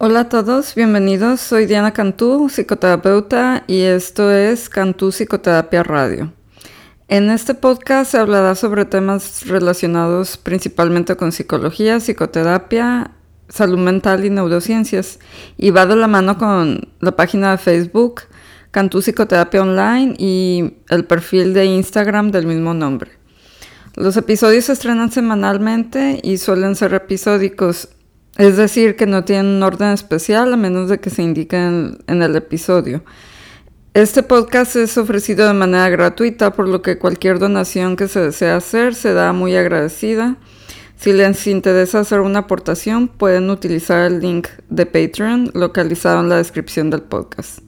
Hola a todos, bienvenidos. Soy Diana Cantú, psicoterapeuta, y esto es Cantú Psicoterapia Radio. En este podcast se hablará sobre temas relacionados principalmente con psicología, psicoterapia, salud mental y neurociencias, y va de la mano con la página de Facebook Cantú Psicoterapia Online y el perfil de Instagram del mismo nombre. Los episodios se estrenan semanalmente y suelen ser episódicos, es decir, que no tienen un orden especial a menos de que se indique en, el episodio. Este podcast es ofrecido de manera gratuita, por lo que cualquier donación que se desea hacer se da muy agradecida. Si les interesa hacer una aportación, pueden utilizar el link de Patreon localizado en la descripción del podcast.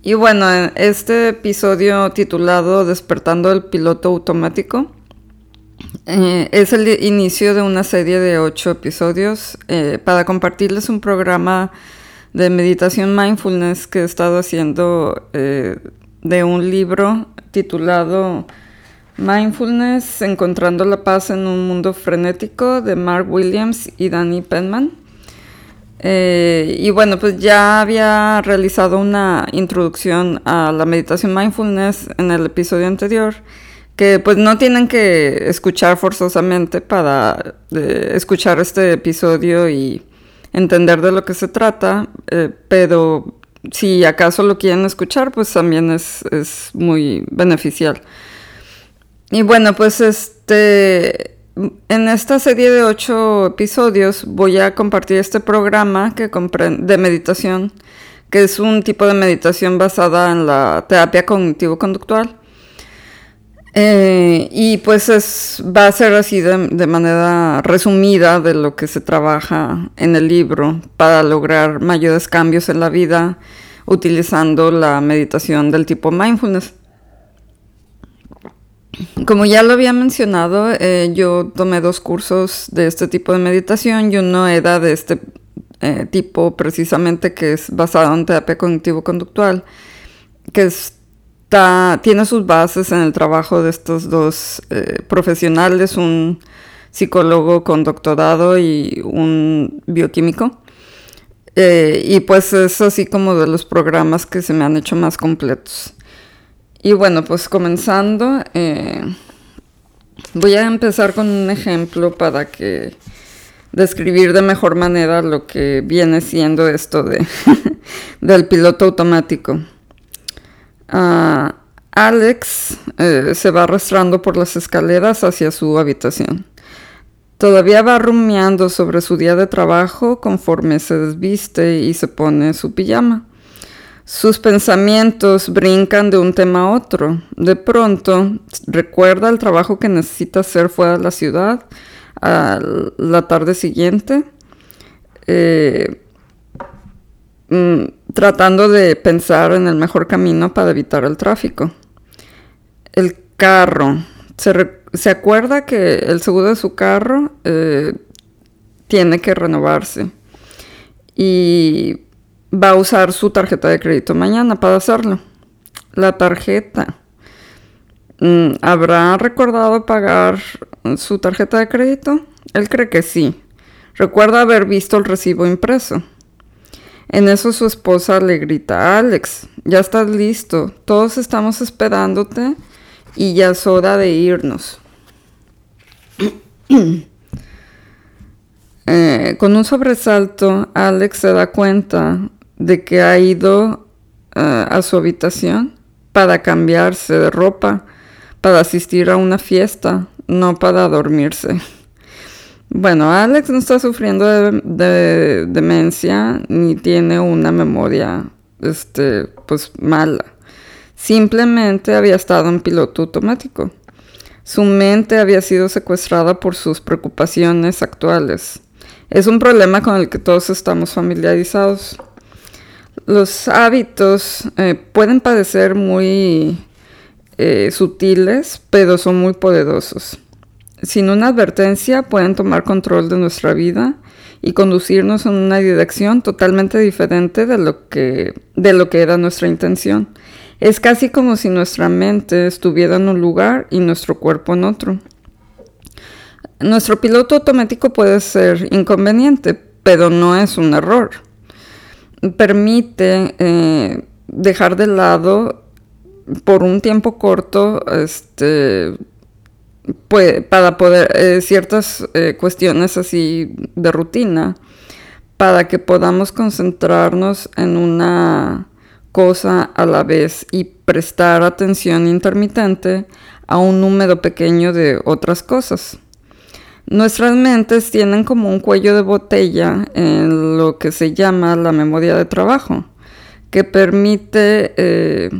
Y bueno, este episodio titulado Despertando el piloto automático eh, es el inicio de una serie de ocho episodios eh, para compartirles un programa de meditación mindfulness que he estado haciendo eh, de un libro titulado Mindfulness, Encontrando la Paz en un Mundo Frenético de Mark Williams y Danny Penman. y bueno, pues ya había realizado una introducción a la meditación mindfulness en el episodio anterior que pues no tienen que escuchar forzosamente para eh, escuchar este episodio y entender de lo que se trata, eh, pero si acaso lo quieren escuchar, pues también es, muy beneficial. Y bueno, pues este, en esta serie de ocho episodios voy a compartir este programa que de meditación, que es un tipo de meditación basada en la terapia cognitivo-conductual eh, y pues es, va a ser así de, manera resumida de lo que se trabaja en el libro para lograr mayores cambios en la vida utilizando la meditación del tipo mindfulness. Como ya lo había mencionado, eh, yo tomé dos cursos de este tipo de meditación y uno era de este eh, tipo precisamente que es basado en terapia cognitivo-conductual, que es tiene sus bases en el trabajo de estos dos eh, profesionales, un psicólogo con doctorado y un bioquímico. Eh, y pues es así como de los programas que se me han hecho más completos. Y bueno, pues comenzando, eh, voy a empezar con un ejemplo para que describir de mejor manera lo que viene siendo esto de del piloto automático. Alex eh, se va arrastrando por las escaleras hacia su habitación. Todavía va rumiando sobre su día de trabajo conforme se desviste y se pone su pijama. Sus pensamientos brincan de un tema a otro. De pronto recuerda el trabajo que necesita hacer fuera de la ciudad a la tarde siguiente. Eh, mm, tratando de pensar en el mejor camino para evitar el tráfico. El carro. Se, acuerda que el seguro de su carro eh, tiene que renovarse y va a usar su tarjeta de crédito mañana para hacerlo. La tarjeta. Mm, ¿Habrá recordado pagar su tarjeta de crédito? Él cree que sí. Recuerda haber visto el recibo impreso. En eso su esposa le grita, Alex, ya estás listo, todos estamos esperándote y ya es hora de irnos. Eh, con un sobresalto, Alex se da cuenta de que ha ido eh, a su habitación para cambiarse de ropa, para asistir a una fiesta, no para dormirse. Bueno, Alex no está sufriendo de, demencia ni tiene una memoria este, pues mala. Simplemente había estado en piloto automático. Su mente había sido secuestrada por sus preocupaciones actuales. Es un problema con el que todos estamos familiarizados. Los hábitos eh, pueden parecer muy eh, sutiles, pero son muy poderosos sin una advertencia pueden tomar control de nuestra vida y conducirnos en una dirección totalmente diferente de lo que, de lo que era nuestra intención. Es casi como si nuestra mente estuviera en un lugar y nuestro cuerpo en otro. Nuestro piloto automático puede ser inconveniente, pero no es un error. Permite eh, dejar de lado por un tiempo corto este, para poder eh, ciertas eh, cuestiones así de rutina para que podamos concentrarnos en una cosa a la vez y prestar atención intermitente a un número pequeño de otras cosas. Nuestras mentes tienen como un cuello de botella en lo que se llama la memoria de trabajo, que permite eh,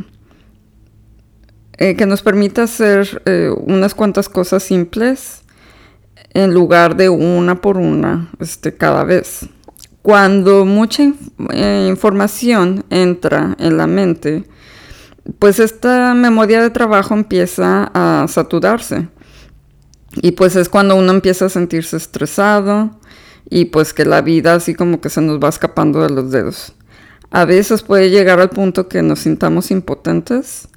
eh, que nos permite hacer eh, unas cuantas cosas simples en lugar de una por una este, cada vez. Cuando mucha información entra en la mente, pues esta memoria de trabajo empieza a saturarse. Y pues es cuando uno empieza a sentirse estresado y pues que la vida así como que se nos va escapando de los dedos. A veces puede llegar al punto que nos sintamos impotentes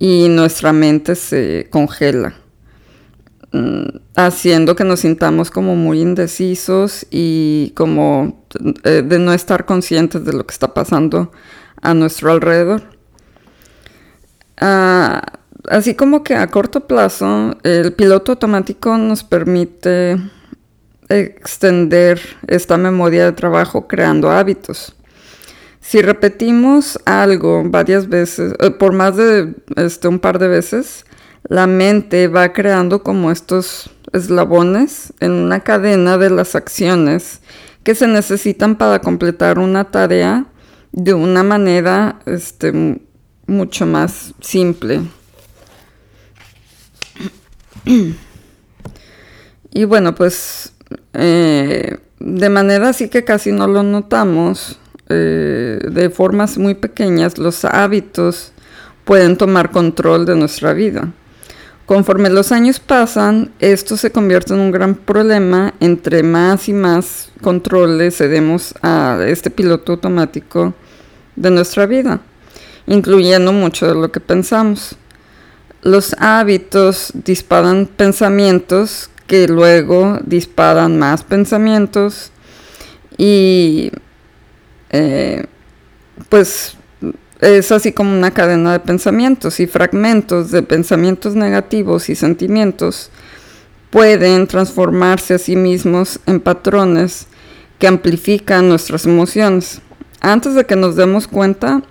y nuestra mente se congela, mm, haciendo que nos sintamos como muy indecisos y como eh, de no estar conscientes de lo que está pasando a nuestro alrededor. Ah, así como que a corto plazo, el piloto automático nos permite extender esta memoria de trabajo creando hábitos. Si repetimos algo varias veces, eh, por más de este, un par de veces, la mente va creando como estos eslabones en una cadena de las acciones que se necesitan para completar una tarea de una manera este, mucho más simple. Y bueno, pues eh, de manera así que casi no lo notamos, eh, de formas muy pequeñas, los hábitos pueden tomar control de nuestra vida. Conforme los años pasan, esto se convierte en un gran problema entre más y más controles cedemos a este piloto automático de nuestra vida incluyendo mucho de lo que pensamos. Los hábitos disparan pensamientos que luego disparan más pensamientos y eh, pues es así como una cadena de pensamientos y fragmentos de pensamientos negativos y sentimientos pueden transformarse a sí mismos en patrones que amplifican nuestras emociones. Antes de que nos demos cuenta,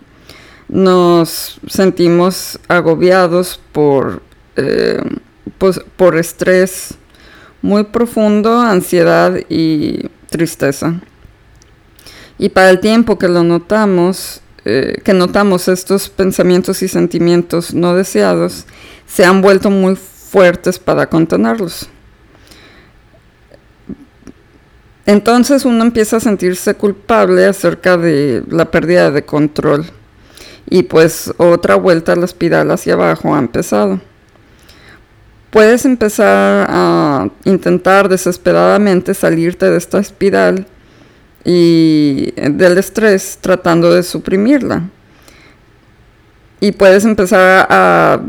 nos sentimos agobiados por, eh, pues, por estrés muy profundo, ansiedad y tristeza. Y para el tiempo que lo notamos, eh, que notamos estos pensamientos y sentimientos no deseados, se han vuelto muy fuertes para contenerlos. Entonces uno empieza a sentirse culpable acerca de la pérdida de control y pues otra vuelta a la espiral hacia abajo ha empezado. Puedes empezar a intentar desesperadamente salirte de esta espiral y del estrés tratando de suprimirla. Y puedes empezar a,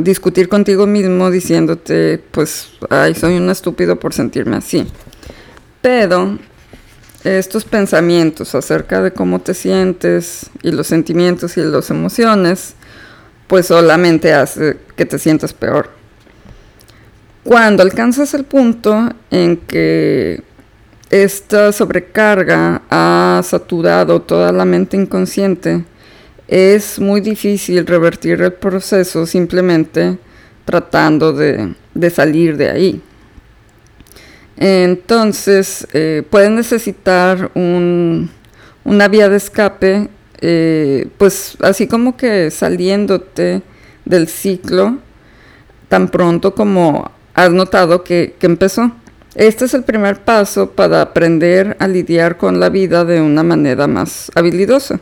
discutir contigo mismo diciéndote, pues, ay, soy un estúpido por sentirme así. Pero estos pensamientos acerca de cómo te sientes y los sentimientos y las emociones, pues solamente hace que te sientas peor. Cuando alcanzas el punto en que esta sobrecarga ha saturado toda la mente inconsciente, es muy difícil revertir el proceso simplemente tratando de, salir de ahí. Entonces, eh, necesitar una vía de escape, eh, pues así como que saliéndote del ciclo tan pronto como has notado que empezó. Este es el primer paso para aprender a lidiar con la vida de una manera más habilidosa.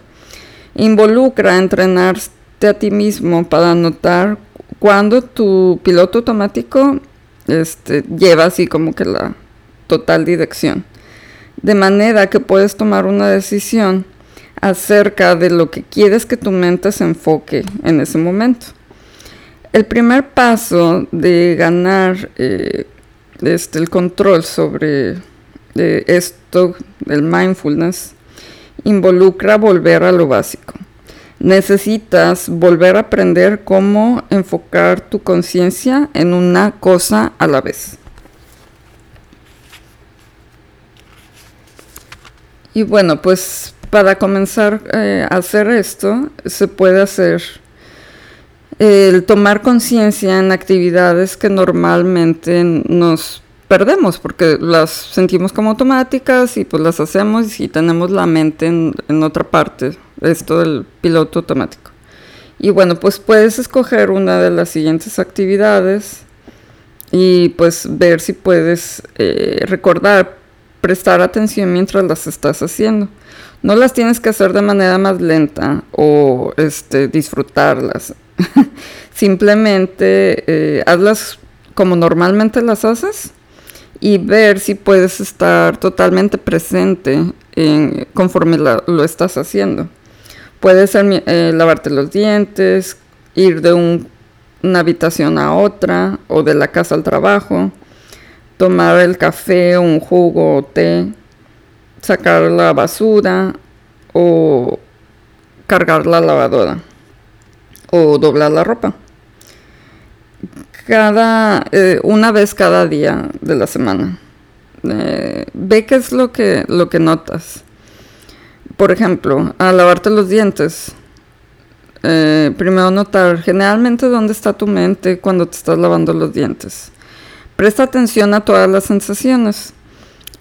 Involucra entrenarte a ti mismo para notar cuando tu piloto automático este, lleva así como que la total dirección. De manera que puedes tomar una decisión acerca de lo que quieres que tu mente se enfoque en ese momento. El primer paso de ganar eh, este, el control sobre esto, el mindfulness, involucra volver a lo básico. Necesitas volver a aprender cómo enfocar tu conciencia en una cosa a la vez. Y bueno, pues para comenzar eh, a hacer esto, se puede hacer el tomar conciencia en actividades que normalmente nos perdemos porque las sentimos como automáticas y pues las hacemos y tenemos la mente en, otra parte, esto del piloto automático. Y bueno, pues puedes escoger una de las siguientes actividades y pues ver si puedes eh, recordar, prestar atención mientras las estás haciendo. No las tienes que hacer de manera más lenta o este, disfrutarlas. Simplemente eh, hazlas como normalmente las haces y ver si puedes estar totalmente presente en, conforme lo estás haciendo. Puede ser eh, lavarte los dientes, ir de una habitación a otra o de la casa al trabajo, tomar el café, un jugo o té, sacar la basura o cargar la lavadora o doblar la ropa cada, eh, una vez cada día de la semana. Eh, ve qué es lo que, lo que notas. Por ejemplo, al lavarte los dientes, eh, primero notar generalmente dónde está tu mente cuando te estás lavando los dientes. Presta atención a todas las sensaciones.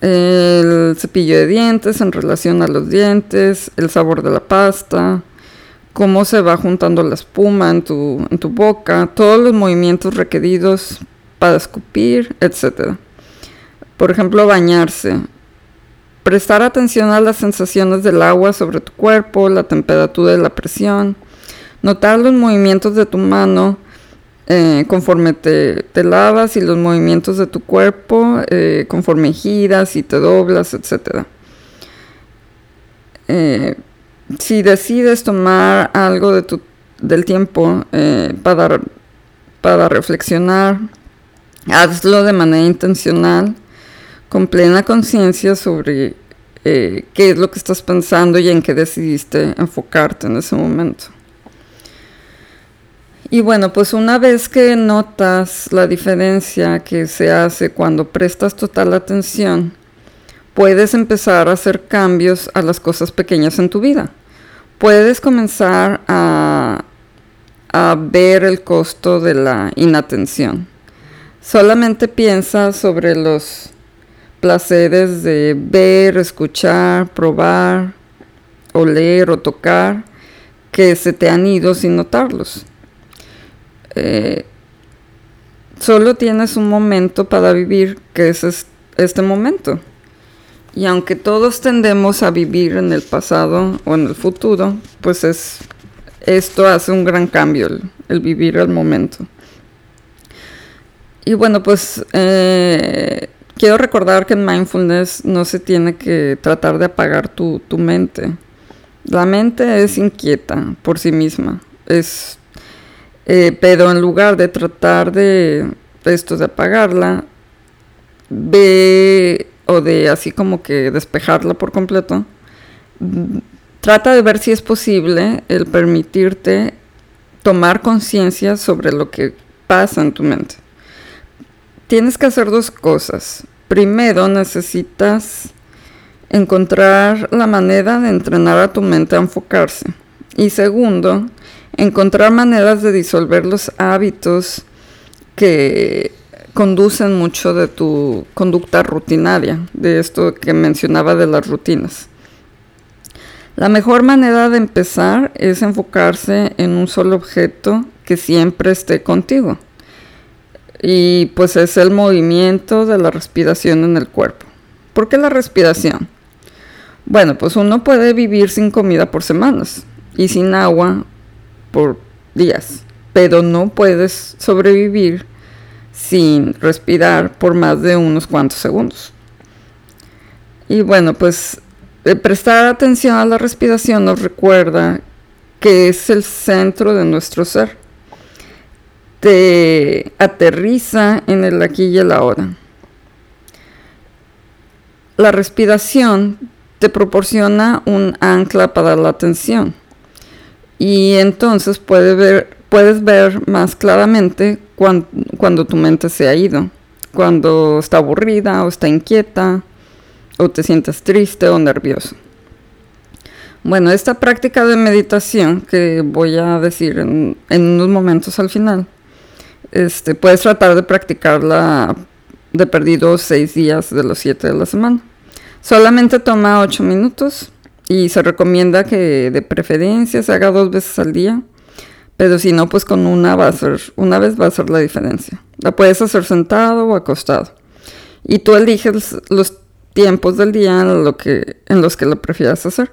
El cepillo de dientes en relación a los dientes, el sabor de la pasta, cómo se va juntando la espuma en tu, en tu boca, todos los movimientos requeridos para escupir, etc. Por ejemplo, bañarse. Prestar atención a las sensaciones del agua sobre tu cuerpo, la temperatura y la presión. Notar los movimientos de tu mano eh, conforme te, te, lavas y los movimientos de tu cuerpo eh, conforme giras y te doblas, etc. si decides tomar algo de tu, del tiempo eh, para, para reflexionar, hazlo de manera intencional, con plena conciencia sobre eh, qué es lo que estás pensando y en qué decidiste enfocarte en ese momento. Y bueno, pues una vez que notas la diferencia que se hace cuando prestas total atención, puedes empezar a hacer cambios a las cosas pequeñas en tu vida puedes comenzar a, ver el costo de la inatención. Solamente piensa sobre los placeres de ver, escuchar, probar, oler o tocar que se te han ido sin notarlos. Eh, solo tienes un momento para vivir que es este momento. Y aunque todos tendemos a vivir en el pasado o en el futuro, pues es esto hace un gran cambio, el, vivir el momento. Y bueno, pues eh, quiero recordar que en mindfulness no se tiene que tratar de apagar tu, mente. La mente es inquieta por sí misma. Es, eh, pero en lugar de tratar de esto de apagarla, ve o de así como que despejarla por completo, trata de ver si es posible el permitirte tomar conciencia sobre lo que pasa en tu mente. Tienes que hacer dos cosas. Primero necesitas encontrar la manera de entrenar a tu mente a enfocarse. Y segundo, encontrar maneras de disolver los hábitos que conducen mucho de tu conducta rutinaria, de esto que mencionaba de las rutinas. La mejor manera de empezar es enfocarse en un solo objeto que siempre esté contigo. Y pues es el movimiento de la respiración en el cuerpo. ¿Por qué la respiración? Bueno, pues uno puede vivir sin comida por semanas y sin agua por días, pero no puedes sobrevivir sin respirar por más de unos cuantos segundos. Y bueno, pues eh, prestar atención a la respiración nos recuerda que es el centro de nuestro ser. Te aterriza en el aquí y el ahora. La respiración te proporciona un ancla para la atención y entonces puedes ver, puedes ver más claramente cuando tu mente se ha ido, cuando está aburrida o está inquieta o te sientes triste o nervioso. Bueno, esta práctica de meditación que voy a decir en, unos momentos al final, este, puedes tratar de practicarla de perdido seis días de los siete de la semana. Solamente toma ocho minutos y se recomienda que de preferencia se haga dos veces al día, pero si no, pues con una va a ser, una vez va a ser la diferencia. La puedes hacer sentado o acostado. Y tú eliges los tiempos del día en, lo que, en los que lo prefieras hacer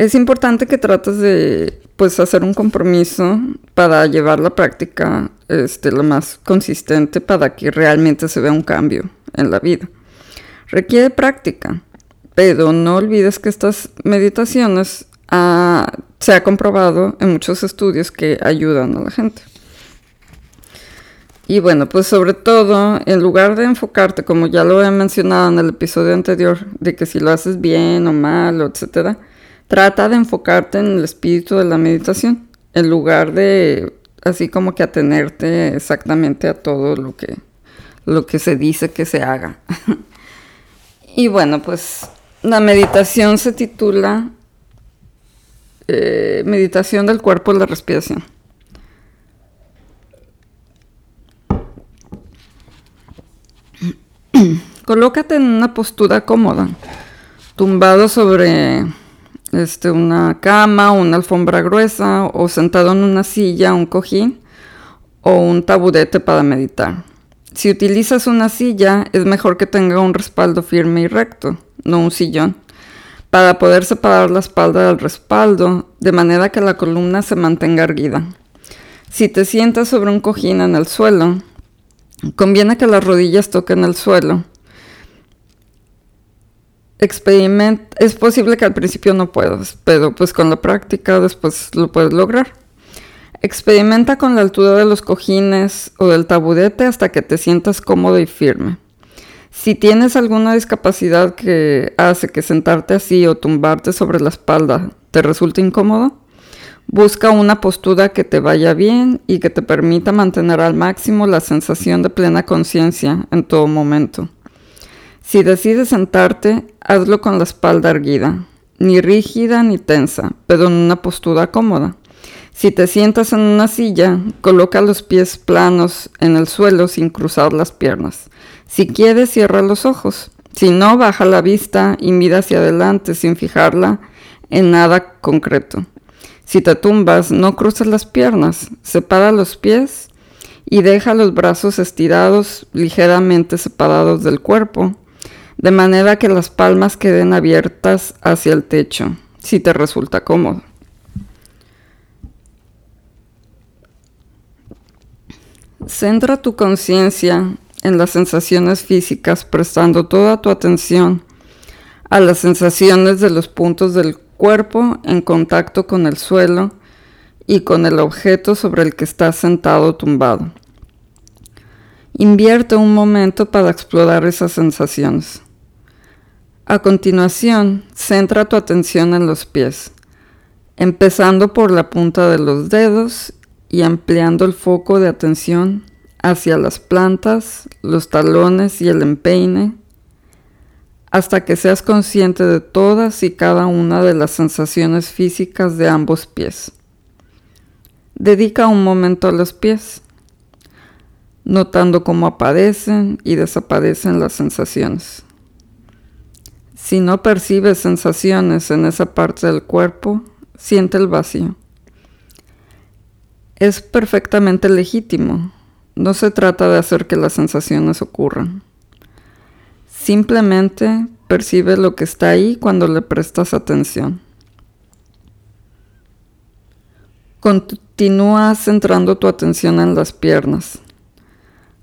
es importante que trates de pues hacer un compromiso para llevar la práctica este, lo más consistente para que realmente se vea un cambio en la vida. Requiere práctica, pero no olvides que estas meditaciones ah, se ha comprobado en muchos estudios que ayudan a la gente. Y bueno, pues sobre todo, en lugar de enfocarte, como ya lo he mencionado en el episodio anterior, de que si lo haces bien o mal, etcétera, Trata de enfocarte en el espíritu de la meditación, en lugar de así como que atenerte exactamente a todo lo que, lo que se dice que se haga. y bueno, pues la meditación se titula eh, Meditación del cuerpo y la respiración. Colócate en una postura cómoda, tumbado sobre este, una cama, una alfombra gruesa o sentado en una silla, un cojín o un taburete para meditar. Si utilizas una silla, es mejor que tenga un respaldo firme y recto, no un sillón, para poder separar la espalda del respaldo, de manera que la columna se mantenga erguida. Si te sientas sobre un cojín en el suelo, conviene que las rodillas toquen el suelo es posible que al principio no puedas, pero pues con la práctica después lo puedes lograr. Experimenta con la altura de los cojines o del taburete hasta que te sientas cómodo y firme. Si tienes alguna discapacidad que hace que sentarte así o tumbarte sobre la espalda te resulte incómodo, busca una postura que te vaya bien y que te permita mantener al máximo la sensación de plena conciencia en todo momento. Si decides sentarte, hazlo con la espalda erguida, ni rígida ni tensa, pero en una postura cómoda. Si te sientas en una silla, coloca los pies planos en el suelo sin cruzar las piernas. Si quieres, cierra los ojos. Si no, baja la vista y mira hacia adelante sin fijarla en nada concreto. Si te tumbas, no cruces las piernas, separa los pies y deja los brazos estirados ligeramente separados del cuerpo de manera que las palmas queden abiertas hacia el techo, si te resulta cómodo. Centra tu conciencia en las sensaciones físicas, prestando toda tu atención a las sensaciones de los puntos del cuerpo en contacto con el suelo y con el objeto sobre el que estás sentado tumbado. Invierte un momento para explorar esas sensaciones. A continuación, centra tu atención en los pies, empezando por la punta de los dedos y ampliando el foco de atención hacia las plantas, los talones y el empeine, hasta que seas consciente de todas y cada una de las sensaciones físicas de ambos pies. Dedica un momento a los pies, notando cómo aparecen y desaparecen las sensaciones. Si no percibes sensaciones en esa parte del cuerpo, siente el vacío. Es perfectamente legítimo. No se trata de hacer que las sensaciones ocurran. Simplemente percibe lo que está ahí cuando le prestas atención. Continúa centrando tu atención en las piernas,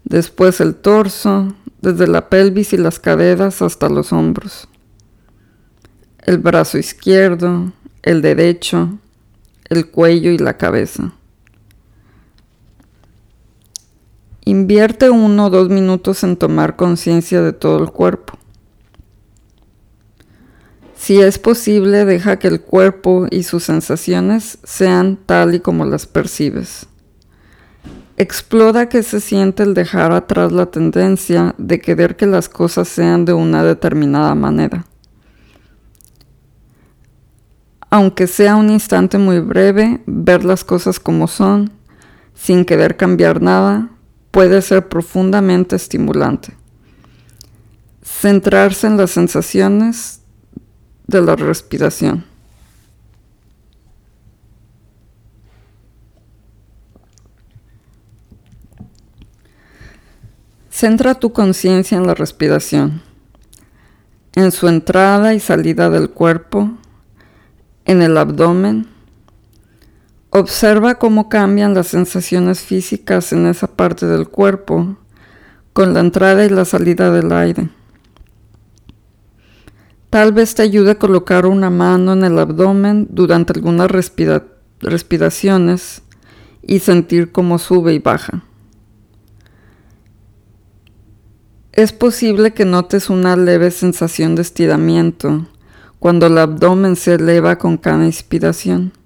después el torso, desde la pelvis y las caderas hasta los hombros el brazo izquierdo, el derecho, el cuello y la cabeza. Invierte uno o dos minutos en tomar conciencia de todo el cuerpo. Si es posible, deja que el cuerpo y sus sensaciones sean tal y como las percibes. Explora qué se siente el dejar atrás la tendencia de querer que las cosas sean de una determinada manera. Aunque sea un instante muy breve, ver las cosas como son, sin querer cambiar nada, puede ser profundamente estimulante. Centrarse en las sensaciones de la respiración. Centra tu conciencia en la respiración, en su entrada y salida del cuerpo, en el abdomen. Observa cómo cambian las sensaciones físicas en esa parte del cuerpo con la entrada y la salida del aire. Tal vez te ayude a colocar una mano en el abdomen durante algunas respiraciones y sentir cómo sube y baja. Es posible que notes una leve sensación de estiramiento cuando el abdomen se eleva con cada inspiración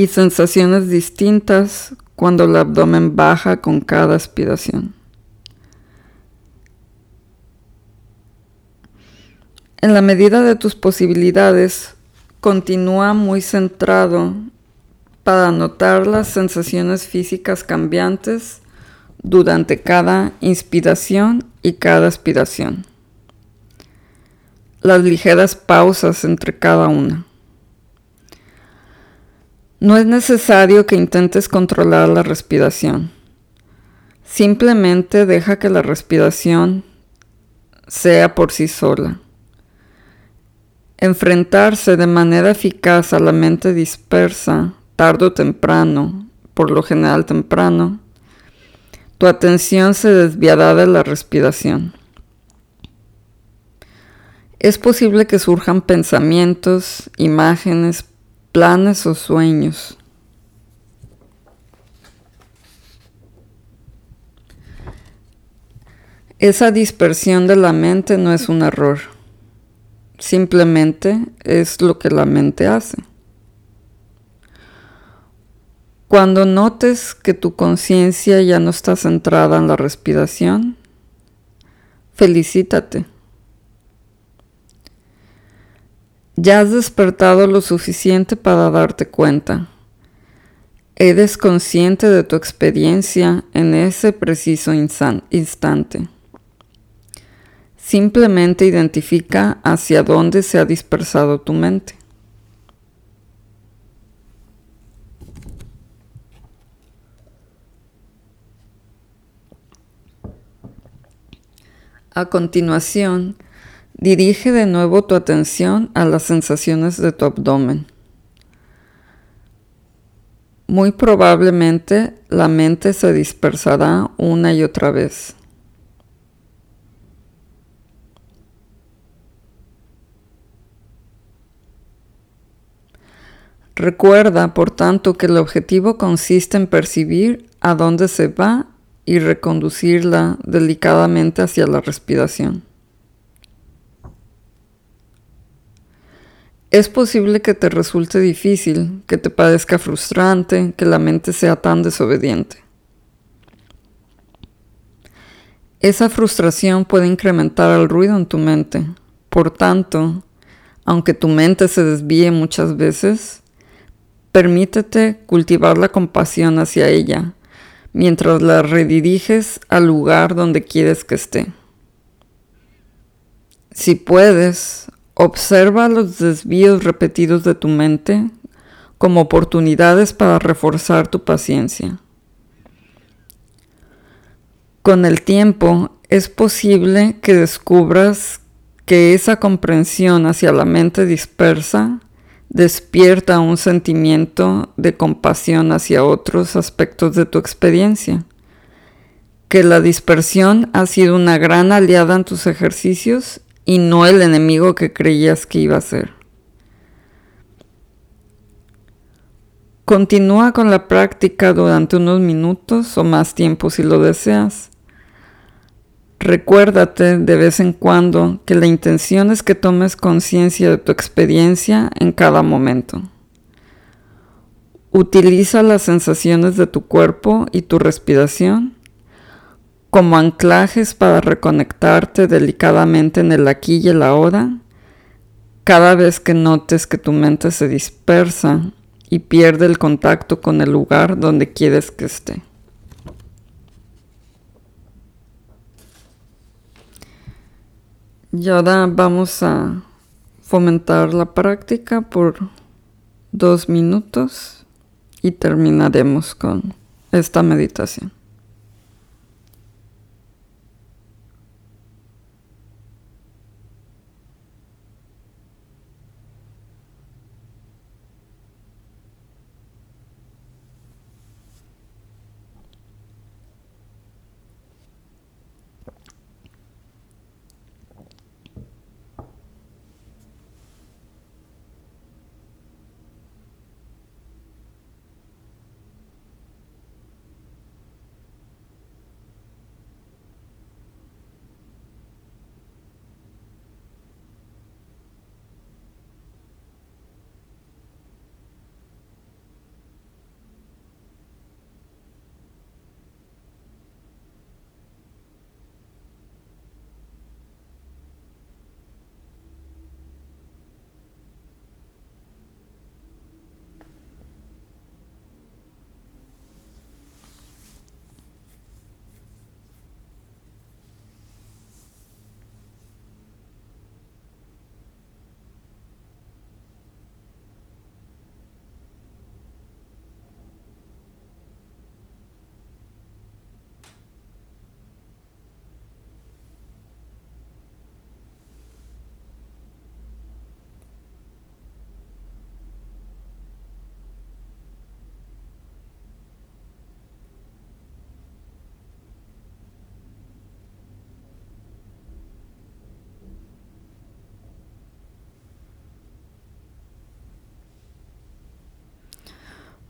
y sensaciones distintas cuando el abdomen baja con cada aspiración. En la medida de tus posibilidades, continúa muy centrado para notar las sensaciones físicas cambiantes durante cada inspiración y cada aspiración. Las ligeras pausas entre cada una. No es necesario que intentes controlar la respiración. Simplemente deja que la respiración sea por sí sola. Enfrentarse de manera eficaz a la mente dispersa, tarde o temprano, por lo general temprano, tu atención se desviará de la respiración. Es posible que surjan pensamientos, imágenes, planes o sueños. Esa dispersión de la mente no es un error, simplemente es lo que la mente hace. Cuando notes que tu conciencia ya no está centrada en la respiración, felicítate. Ya has despertado lo suficiente para darte cuenta. Eres consciente de tu experiencia en ese preciso instante. Simplemente identifica hacia dónde se ha dispersado tu mente. A continuación, dirige de nuevo tu atención a las sensaciones de tu abdomen. Muy probablemente la mente se dispersará una y otra vez. Recuerda, por tanto, que el objetivo consiste en percibir a dónde se va y reconducirla delicadamente hacia la respiración. Es posible que te resulte difícil, que te parezca frustrante, que la mente sea tan desobediente. Esa frustración puede incrementar el ruido en tu mente. Por tanto, aunque tu mente se desvíe muchas veces, permítete cultivar la compasión hacia ella mientras la rediriges al lugar donde quieres que esté. Si puedes, observa los desvíos repetidos de tu mente como oportunidades para reforzar tu paciencia. Con el tiempo es posible que descubras que esa comprensión hacia la mente dispersa despierta un sentimiento de compasión hacia otros aspectos de tu experiencia, que la dispersión ha sido una gran aliada en tus ejercicios y no el enemigo que creías que iba a ser. Continúa con la práctica durante unos minutos o más tiempo si lo deseas. Recuérdate de vez en cuando que la intención es que tomes conciencia de tu experiencia en cada momento. Utiliza las sensaciones de tu cuerpo y tu respiración como anclajes para reconectarte delicadamente en el aquí y el ahora cada vez que notes que tu mente se dispersa y pierde el contacto con el lugar donde quieres que esté. Y ahora vamos a fomentar la práctica por dos minutos y terminaremos con esta meditación.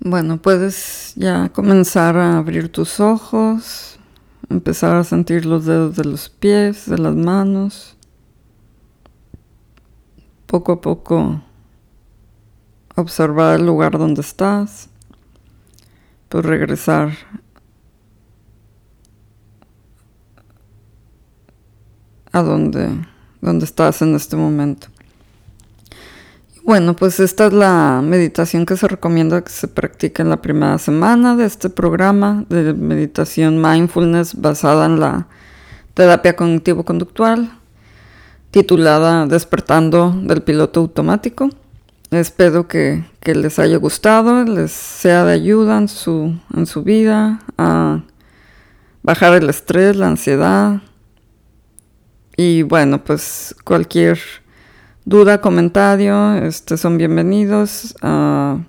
Bueno, puedes ya comenzar a abrir tus ojos, empezar a sentir los dedos de los pies, de las manos. Poco a poco observar el lugar donde estás. Pues regresar a donde, donde estás en este momento. Bueno, pues esta es la meditación que se recomienda que se practique en la primera semana de este programa de meditación mindfulness basada en la terapia cognitivo-conductual, titulada Despertando del piloto automático. Espero que, que, les haya gustado, les sea de ayuda en su, en su vida, a bajar el estrés, la ansiedad. Y bueno, pues cualquier duda, comentario, este, son bienvenidos uh,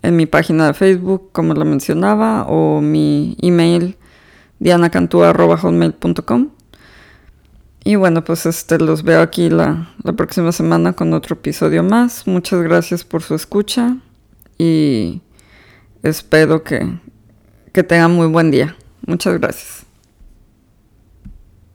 en mi página de Facebook, como lo mencionaba, o mi email dianacantúa.com. Y bueno, pues este, los veo aquí la, la próxima semana con otro episodio más. Muchas gracias por su escucha y espero que, que tengan muy buen día. Muchas gracias.